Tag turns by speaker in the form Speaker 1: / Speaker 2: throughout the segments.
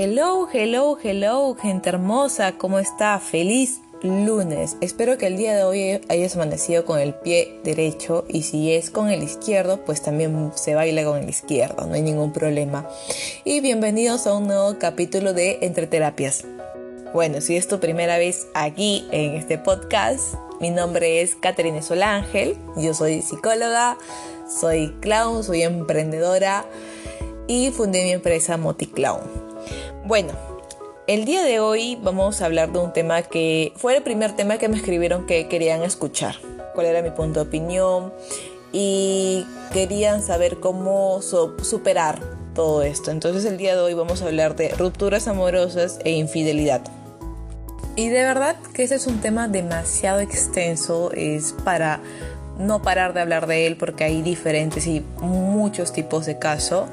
Speaker 1: Hello, hello, hello, gente hermosa, ¿cómo está? Feliz lunes. Espero que el día de hoy hayas amanecido con el pie derecho y si es con el izquierdo, pues también se baila con el izquierdo, no hay ningún problema. Y bienvenidos a un nuevo capítulo de Entre Terapias. Bueno, si es tu primera vez aquí en este podcast, mi nombre es Catherine Solángel, yo soy psicóloga, soy clown, soy emprendedora y fundé mi empresa MotiClown. Bueno, el día de hoy vamos a hablar de un tema que fue el primer tema que me escribieron que querían escuchar, cuál era mi punto de opinión y querían saber cómo superar todo esto. Entonces el día de hoy vamos a hablar de rupturas amorosas e infidelidad. Y de verdad que ese es un tema demasiado extenso, es para no parar de hablar de él porque hay diferentes y muchos tipos de casos.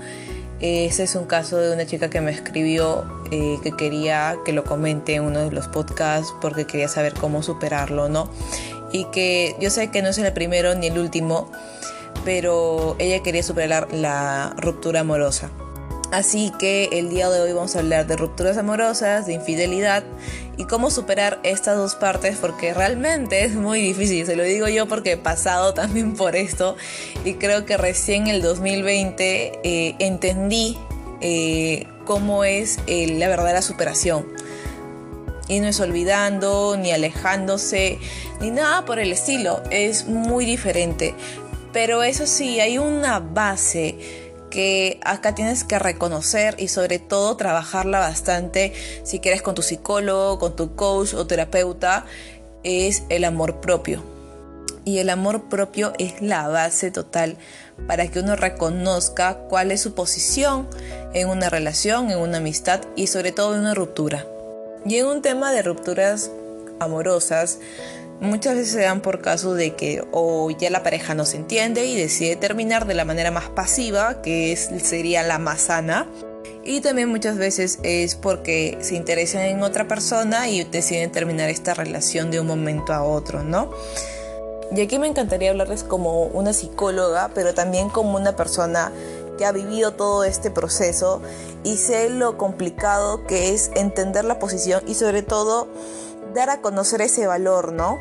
Speaker 1: Ese es un caso de una chica que me escribió eh, que quería que lo comente en uno de los podcasts porque quería saber cómo superarlo, ¿no? Y que yo sé que no es el primero ni el último, pero ella quería superar la ruptura amorosa. Así que el día de hoy vamos a hablar de rupturas amorosas, de infidelidad y cómo superar estas dos partes porque realmente es muy difícil. Se lo digo yo porque he pasado también por esto y creo que recién el 2020 eh, entendí eh, cómo es eh, la verdadera superación. Y no es olvidando, ni alejándose, ni nada por el estilo. Es muy diferente. Pero eso sí, hay una base que acá tienes que reconocer y sobre todo trabajarla bastante si quieres con tu psicólogo, con tu coach o terapeuta, es el amor propio. Y el amor propio es la base total para que uno reconozca cuál es su posición en una relación, en una amistad y sobre todo en una ruptura. Y en un tema de rupturas amorosas, Muchas veces se dan por caso de que o ya la pareja no se entiende y decide terminar de la manera más pasiva, que es, sería la más sana. Y también muchas veces es porque se interesan en otra persona y deciden terminar esta relación de un momento a otro, ¿no? Y aquí me encantaría hablarles como una psicóloga, pero también como una persona que ha vivido todo este proceso y sé lo complicado que es entender la posición y sobre todo dar a conocer ese valor, ¿no?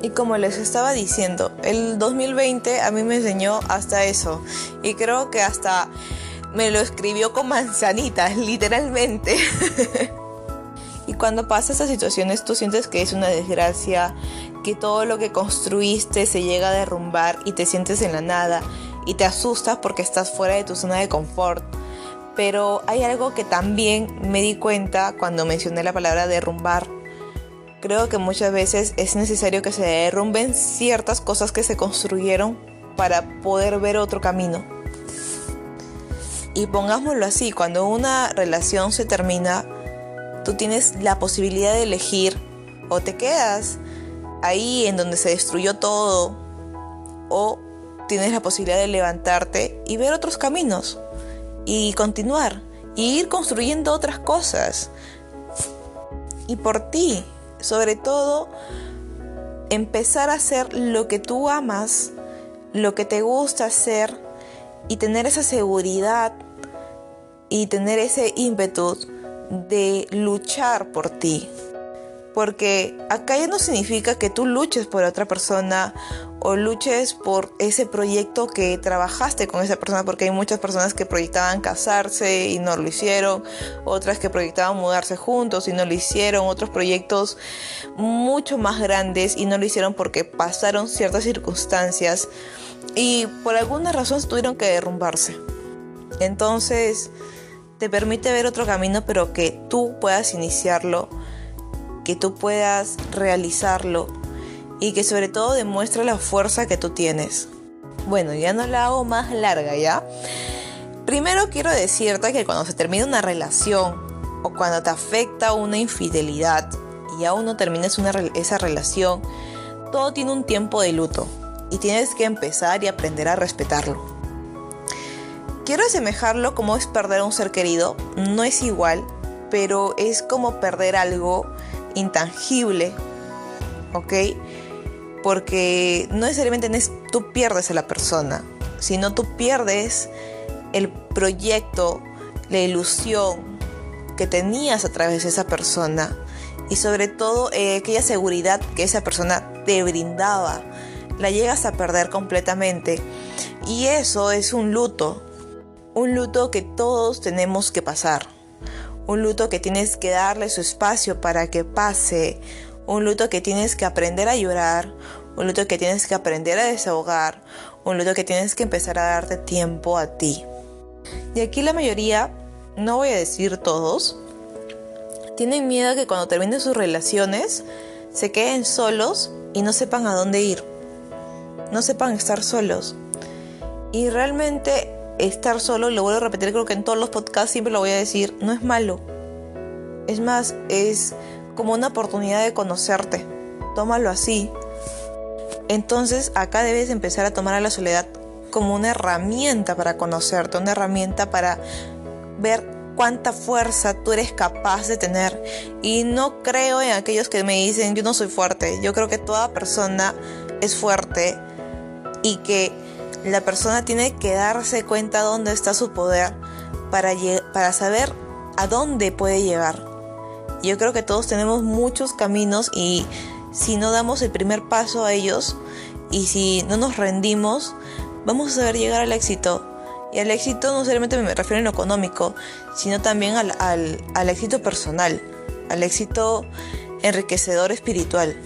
Speaker 1: Y como les estaba diciendo, el 2020 a mí me enseñó hasta eso. Y creo que hasta me lo escribió con manzanitas, literalmente. y cuando pasa estas situaciones, tú sientes que es una desgracia, que todo lo que construiste se llega a derrumbar y te sientes en la nada y te asustas porque estás fuera de tu zona de confort. Pero hay algo que también me di cuenta cuando mencioné la palabra derrumbar Creo que muchas veces es necesario que se derrumben ciertas cosas que se construyeron para poder ver otro camino. Y pongámoslo así, cuando una relación se termina, tú tienes la posibilidad de elegir o te quedas ahí en donde se destruyó todo o tienes la posibilidad de levantarte y ver otros caminos y continuar y ir construyendo otras cosas. Y por ti, sobre todo, empezar a hacer lo que tú amas, lo que te gusta hacer y tener esa seguridad y tener ese ímpetu de luchar por ti. Porque acá ya no significa que tú luches por otra persona o luches por ese proyecto que trabajaste con esa persona, porque hay muchas personas que proyectaban casarse y no lo hicieron, otras que proyectaban mudarse juntos y no lo hicieron, otros proyectos mucho más grandes y no lo hicieron porque pasaron ciertas circunstancias y por alguna razón tuvieron que derrumbarse. Entonces, te permite ver otro camino, pero que tú puedas iniciarlo que tú puedas realizarlo y que sobre todo demuestre la fuerza que tú tienes. Bueno, ya no la hago más larga, ¿ya? Primero quiero decirte que cuando se termina una relación o cuando te afecta una infidelidad y aún no termines esa relación, todo tiene un tiempo de luto y tienes que empezar y aprender a respetarlo. Quiero asemejarlo como es perder a un ser querido, no es igual, pero es como perder algo intangible, ¿ok? Porque no necesariamente tú pierdes a la persona, sino tú pierdes el proyecto, la ilusión, que tenías a través de esa persona y sobre todo eh, aquella seguridad que esa persona te brindaba. La llegas a perder completamente y eso es un luto, un luto que todos tenemos que pasar, un luto que tienes que darle su espacio para que pase, un luto que tienes que aprender a llorar, un luto que tienes que aprender a desahogar, un luto que tienes que empezar a darte tiempo a ti. Y aquí la mayoría, no voy a decir todos, tienen miedo que cuando terminen sus relaciones se queden solos y no sepan a dónde ir. No sepan estar solos. Y realmente estar solo, lo voy a repetir, creo que en todos los podcasts siempre lo voy a decir, no es malo. Es más, es como una oportunidad de conocerte. Tómalo así. Entonces acá debes empezar a tomar a la soledad como una herramienta para conocerte, una herramienta para ver cuánta fuerza tú eres capaz de tener. Y no creo en aquellos que me dicen yo no soy fuerte. Yo creo que toda persona es fuerte y que la persona tiene que darse cuenta dónde está su poder para, para saber a dónde puede llegar. Yo creo que todos tenemos muchos caminos y si no damos el primer paso a ellos y si no nos rendimos, vamos a saber llegar al éxito. Y al éxito no solamente me refiero en lo económico, sino también al, al éxito personal, al éxito enriquecedor espiritual.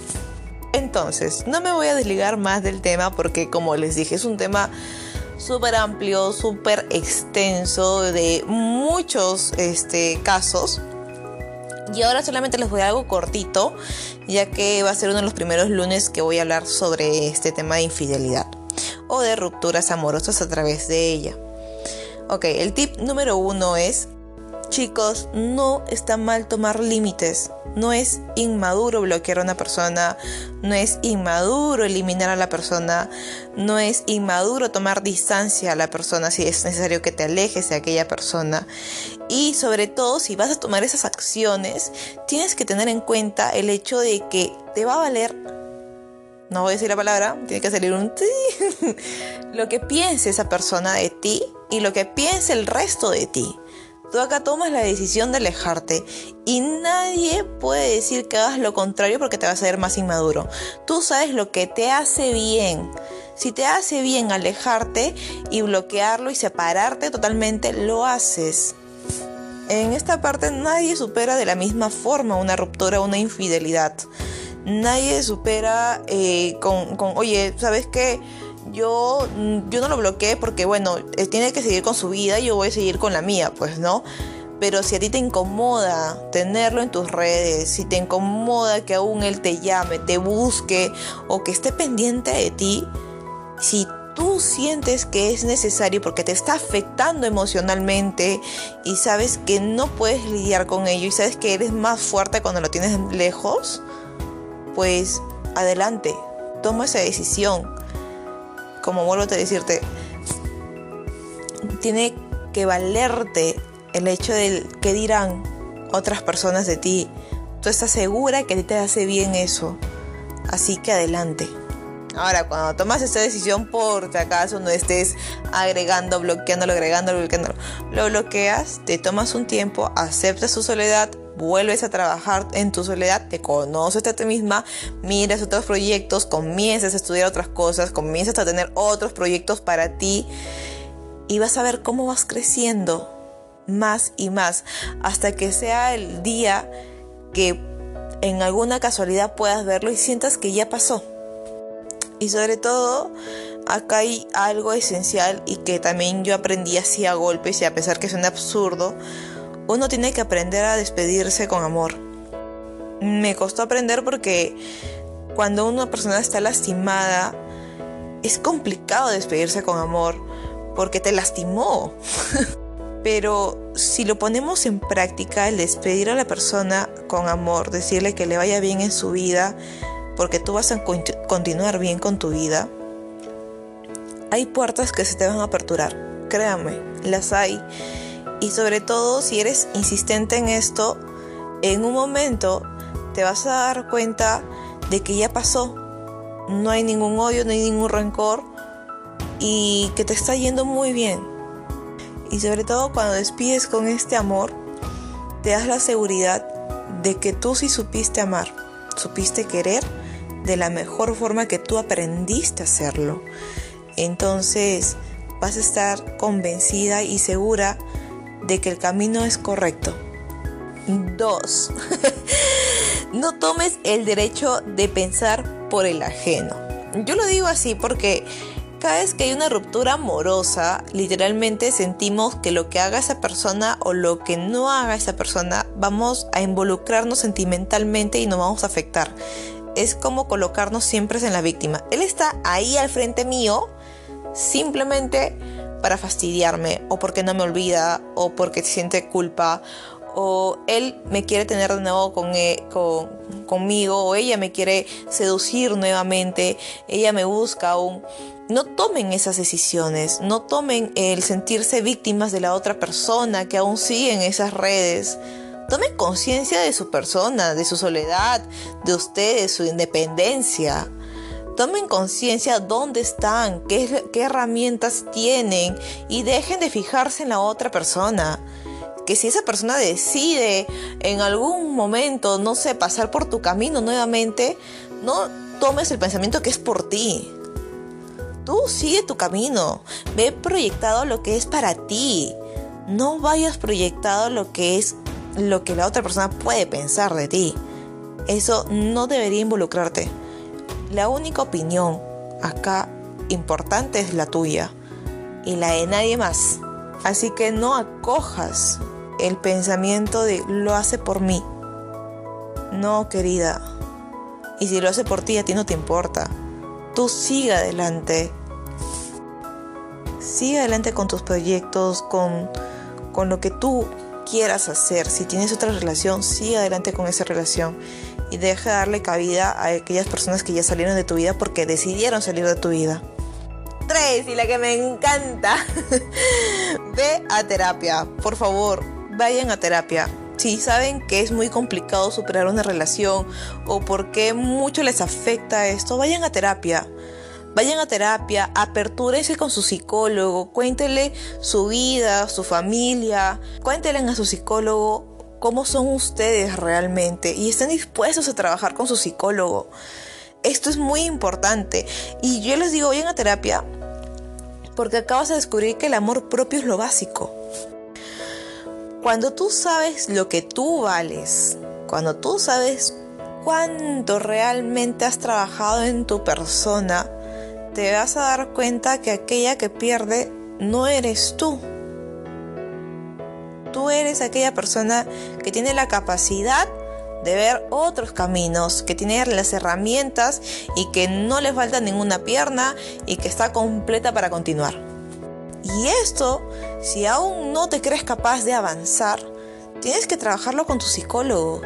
Speaker 1: Entonces, no me voy a desligar más del tema porque como les dije, es un tema súper amplio, súper extenso, de muchos este, casos. Y ahora solamente les voy a algo cortito, ya que va a ser uno de los primeros lunes que voy a hablar sobre este tema de infidelidad o de rupturas amorosas a través de ella. Ok, el tip número uno es, chicos, no está mal tomar límites. No es inmaduro bloquear a una persona, no es inmaduro eliminar a la persona, no es inmaduro tomar distancia a la persona si es necesario que te alejes de aquella persona. Y sobre todo, si vas a tomar esas acciones, tienes que tener en cuenta el hecho de que te va a valer no voy a decir la palabra, tiene que salir un lo que piense esa persona de ti y lo que piense el resto de ti. Tú acá tomas la decisión de alejarte y nadie puede decir que hagas lo contrario porque te vas a ver más inmaduro. Tú sabes lo que te hace bien. Si te hace bien alejarte y bloquearlo y separarte totalmente, lo haces. En esta parte nadie supera de la misma forma una ruptura una infidelidad. Nadie supera eh, con, con, oye, ¿sabes qué? Yo, yo no lo bloqueé porque, bueno, él tiene que seguir con su vida y yo voy a seguir con la mía, pues, ¿no? Pero si a ti te incomoda tenerlo en tus redes, si te incomoda que aún él te llame, te busque o que esté pendiente de ti, si tú sientes que es necesario porque te está afectando emocionalmente y sabes que no puedes lidiar con ello y sabes que eres más fuerte cuando lo tienes lejos, pues adelante, toma esa decisión como vuelvo a decirte, tiene que valerte el hecho de que dirán otras personas de ti. Tú estás segura que te hace bien eso. Así que adelante. Ahora, cuando tomas esta decisión, por si acaso no estés agregando, bloqueándolo, agregando, bloqueándolo, lo bloqueas, te tomas un tiempo, aceptas su soledad, vuelves a trabajar en tu soledad, te conoces a ti misma, miras otros proyectos, comienzas a estudiar otras cosas, comienzas a tener otros proyectos para ti y vas a ver cómo vas creciendo más y más hasta que sea el día que en alguna casualidad puedas verlo y sientas que ya pasó. Y sobre todo, acá hay algo esencial y que también yo aprendí así a golpes y a pesar que suena absurdo, uno tiene que aprender a despedirse con amor. Me costó aprender porque cuando una persona está lastimada, es complicado despedirse con amor porque te lastimó. Pero si lo ponemos en práctica, el despedir a la persona con amor, decirle que le vaya bien en su vida, porque tú vas a continuar bien con tu vida, hay puertas que se te van a aperturar. Créame, las hay. Y sobre todo si eres insistente en esto, en un momento te vas a dar cuenta de que ya pasó. No hay ningún odio, no hay ningún rencor y que te está yendo muy bien. Y sobre todo cuando despides con este amor, te das la seguridad de que tú sí supiste amar, supiste querer de la mejor forma que tú aprendiste a hacerlo. Entonces vas a estar convencida y segura de que el camino es correcto. 2. no tomes el derecho de pensar por el ajeno. Yo lo digo así porque cada vez que hay una ruptura amorosa, literalmente sentimos que lo que haga esa persona o lo que no haga esa persona, vamos a involucrarnos sentimentalmente y nos vamos a afectar. Es como colocarnos siempre en la víctima. Él está ahí al frente mío, simplemente para fastidiarme, o porque no me olvida, o porque siente culpa, o él me quiere tener de nuevo con, e, con, conmigo, o ella me quiere seducir nuevamente, ella me busca aún. No tomen esas decisiones, no tomen el sentirse víctimas de la otra persona que aún sigue en esas redes. Tomen conciencia de su persona, de su soledad, de ustedes, su independencia. Tomen conciencia dónde están, qué, herramientas tienen y dejen de fijarse en la otra persona que si esa persona decide en algún momento, no sé, pasar por tu camino nuevamente, no tomes el pensamiento que es por ti. Tú sigue tu camino, ve proyectado lo que es para ti. No vayas proyectado lo que es lo que la otra persona puede pensar de ti. Eso no debería involucrarte. La única opinión acá importante es la tuya y la de nadie más. Así que no acojas el pensamiento de lo hace por mí. No, querida. Y si lo hace por ti, a ti no te importa. Tú sigue adelante. Sigue adelante con tus proyectos, con, con lo que tú quieras hacer. Si tienes otra relación, sigue adelante con esa relación. Y deja de darle cabida a aquellas personas que ya salieron de tu vida porque decidieron salir de tu vida. 3. Y la que me encanta. Ve a terapia, por favor vayan a terapia. Si saben que es muy complicado superar una relación o porque mucho les afecta esto, vayan a terapia. Vayan a terapia, apertúrense con su psicólogo, cuéntenle su vida, su familia, cuéntenle a su psicólogo cómo son ustedes realmente y estén dispuestos a trabajar con su psicólogo. Esto es muy importante y yo les digo, vayan a terapia porque acabas de descubrir que el amor propio es lo básico. Cuando tú sabes lo que tú vales, cuando tú sabes cuánto realmente has trabajado en tu persona, te vas a dar cuenta que aquella que pierde no eres tú. Tú eres aquella persona que tiene la capacidad de ver otros caminos, que tiene las herramientas y que no le falta ninguna pierna y que está completa para continuar. Y esto, si aún no te crees capaz de avanzar, tienes que trabajarlo con tu psicólogo,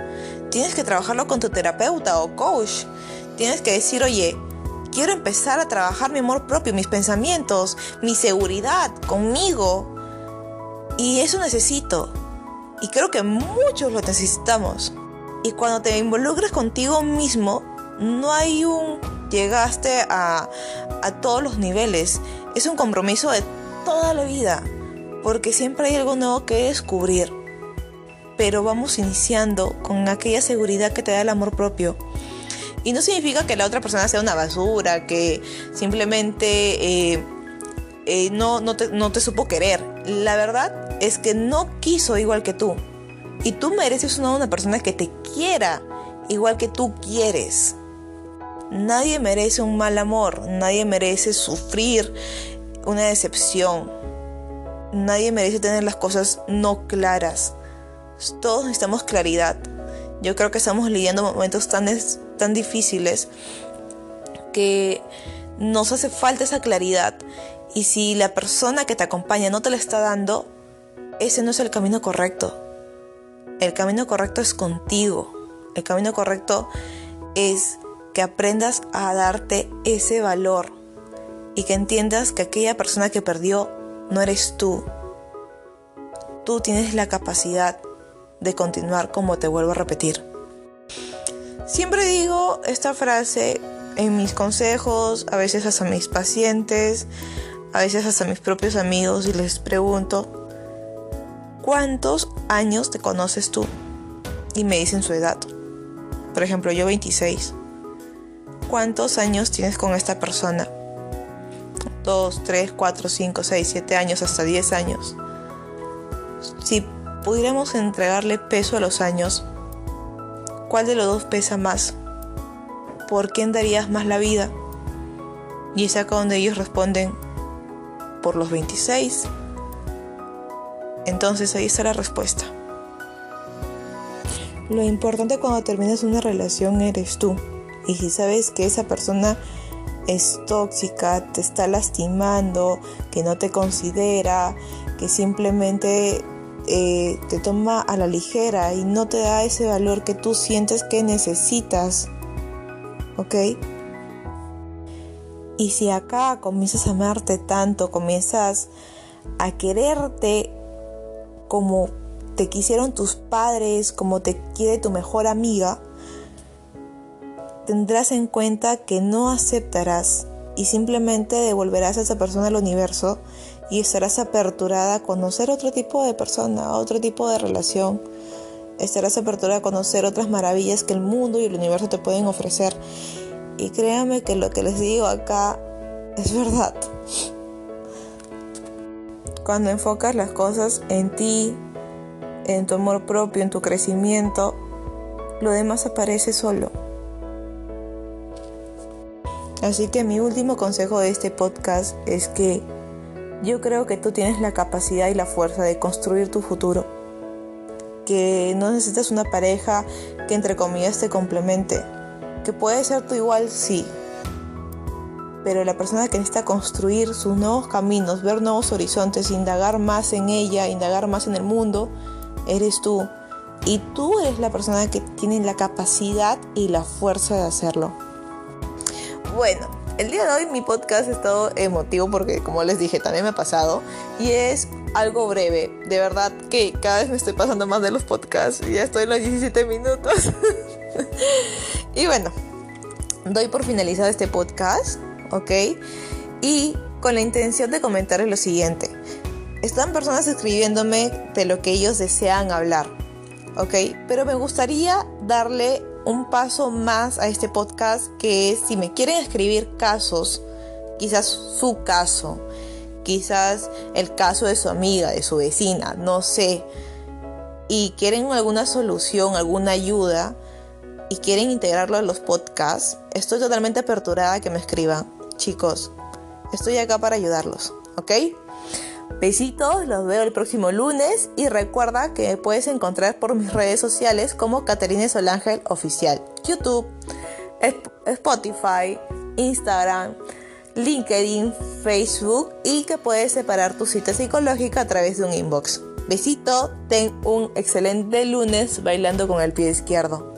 Speaker 1: tienes que trabajarlo con tu terapeuta o coach. Tienes que decir, oye, quiero empezar a trabajar mi amor propio, mis pensamientos, mi seguridad conmigo. Y eso necesito. Y creo que muchos lo necesitamos. Y cuando te involucres contigo mismo, no hay un llegaste a, a todos los niveles. Es un compromiso de toda la vida, porque siempre hay algo nuevo que descubrir. Pero vamos iniciando con aquella seguridad que te da el amor propio. Y no significa que la otra persona sea una basura, que simplemente eh, eh, no, no, te, no te supo querer. La verdad es que no quiso igual que tú. Y tú mereces una, una persona que te quiera igual que tú quieres. Nadie merece un mal amor, nadie merece sufrir una decepción. Nadie merece tener las cosas no claras. Todos necesitamos claridad. Yo creo que estamos lidiando momentos tan, tan difíciles que nos hace falta esa claridad. Y si la persona que te acompaña no te la está dando, ese no es el camino correcto. El camino correcto es contigo. El camino correcto es que aprendas a darte ese valor y que entiendas que aquella persona que perdió no eres tú. Tú tienes la capacidad de continuar como te vuelvo a repetir. Siempre digo esta frase en mis consejos, a veces hasta mis pacientes, a veces hasta mis propios amigos y les pregunto, ¿cuántos años te conoces tú? Y me dicen su edad. Por ejemplo, yo 26. ¿Cuántos años tienes con esta persona? 2, 3, 4, 5, 6, 7 años, hasta 10 años. Si pudiéramos entregarle peso a los años, ¿cuál de los dos pesa más? ¿Por quién darías más la vida? Y es acá donde ellos responden, por los 26. Entonces ahí está la respuesta. Lo importante cuando terminas una relación eres tú. Y si sabes que esa persona es tóxica, te está lastimando, que no te considera, que simplemente eh, te toma a la ligera y no te da ese valor que tú sientes que necesitas, ¿ok? Y si acá comienzas a amarte tanto, comienzas a quererte como te quisieron tus padres, como te quiere tu mejor amiga, tendrás en cuenta que no aceptarás y simplemente devolverás a esa persona al universo y estarás aperturada a conocer otro tipo de persona, otro tipo de relación. Estarás aperturada a conocer otras maravillas que el mundo y el universo te pueden ofrecer. Y créanme que lo que les digo acá es verdad. Cuando enfocas las cosas en ti, en tu amor propio, en tu crecimiento, lo demás aparece solo. Así que mi último consejo de este podcast es que yo creo que tú tienes la capacidad y la fuerza de construir tu futuro. Que no necesitas una pareja que entre comillas te complemente que puede ser tú igual, sí. Pero la persona que necesita construir sus nuevos caminos, ver nuevos horizontes, indagar más en ella, indagar más en el mundo, eres tú. Y tú eres la persona que tiene la capacidad y la fuerza de hacerlo. Bueno, el día de hoy mi podcast es todo emotivo porque como les dije también me ha pasado y es algo breve. De verdad que cada vez me estoy pasando más de los podcasts. Ya estoy en los 17 minutos. y bueno, doy por finalizado este podcast, ¿ok? Y con la intención de comentarles lo siguiente. Están personas escribiéndome de lo que ellos desean hablar, ¿ok? Pero me gustaría darle un paso más a este podcast que es si me quieren escribir casos, quizás su caso, quizás el caso de su amiga, de su vecina, no sé, y quieren alguna solución, alguna ayuda, y quieren integrarlo a los podcasts, estoy totalmente aperturada a que me escriban. Chicos, estoy acá para ayudarlos, ¿ok? Besitos, los veo el próximo lunes y recuerda que me puedes encontrar por mis redes sociales como Caterina Solangel Oficial, YouTube, Spotify, Instagram, LinkedIn, Facebook y que puedes separar tu cita psicológica a través de un inbox. Besito, ten un excelente lunes bailando con el pie izquierdo.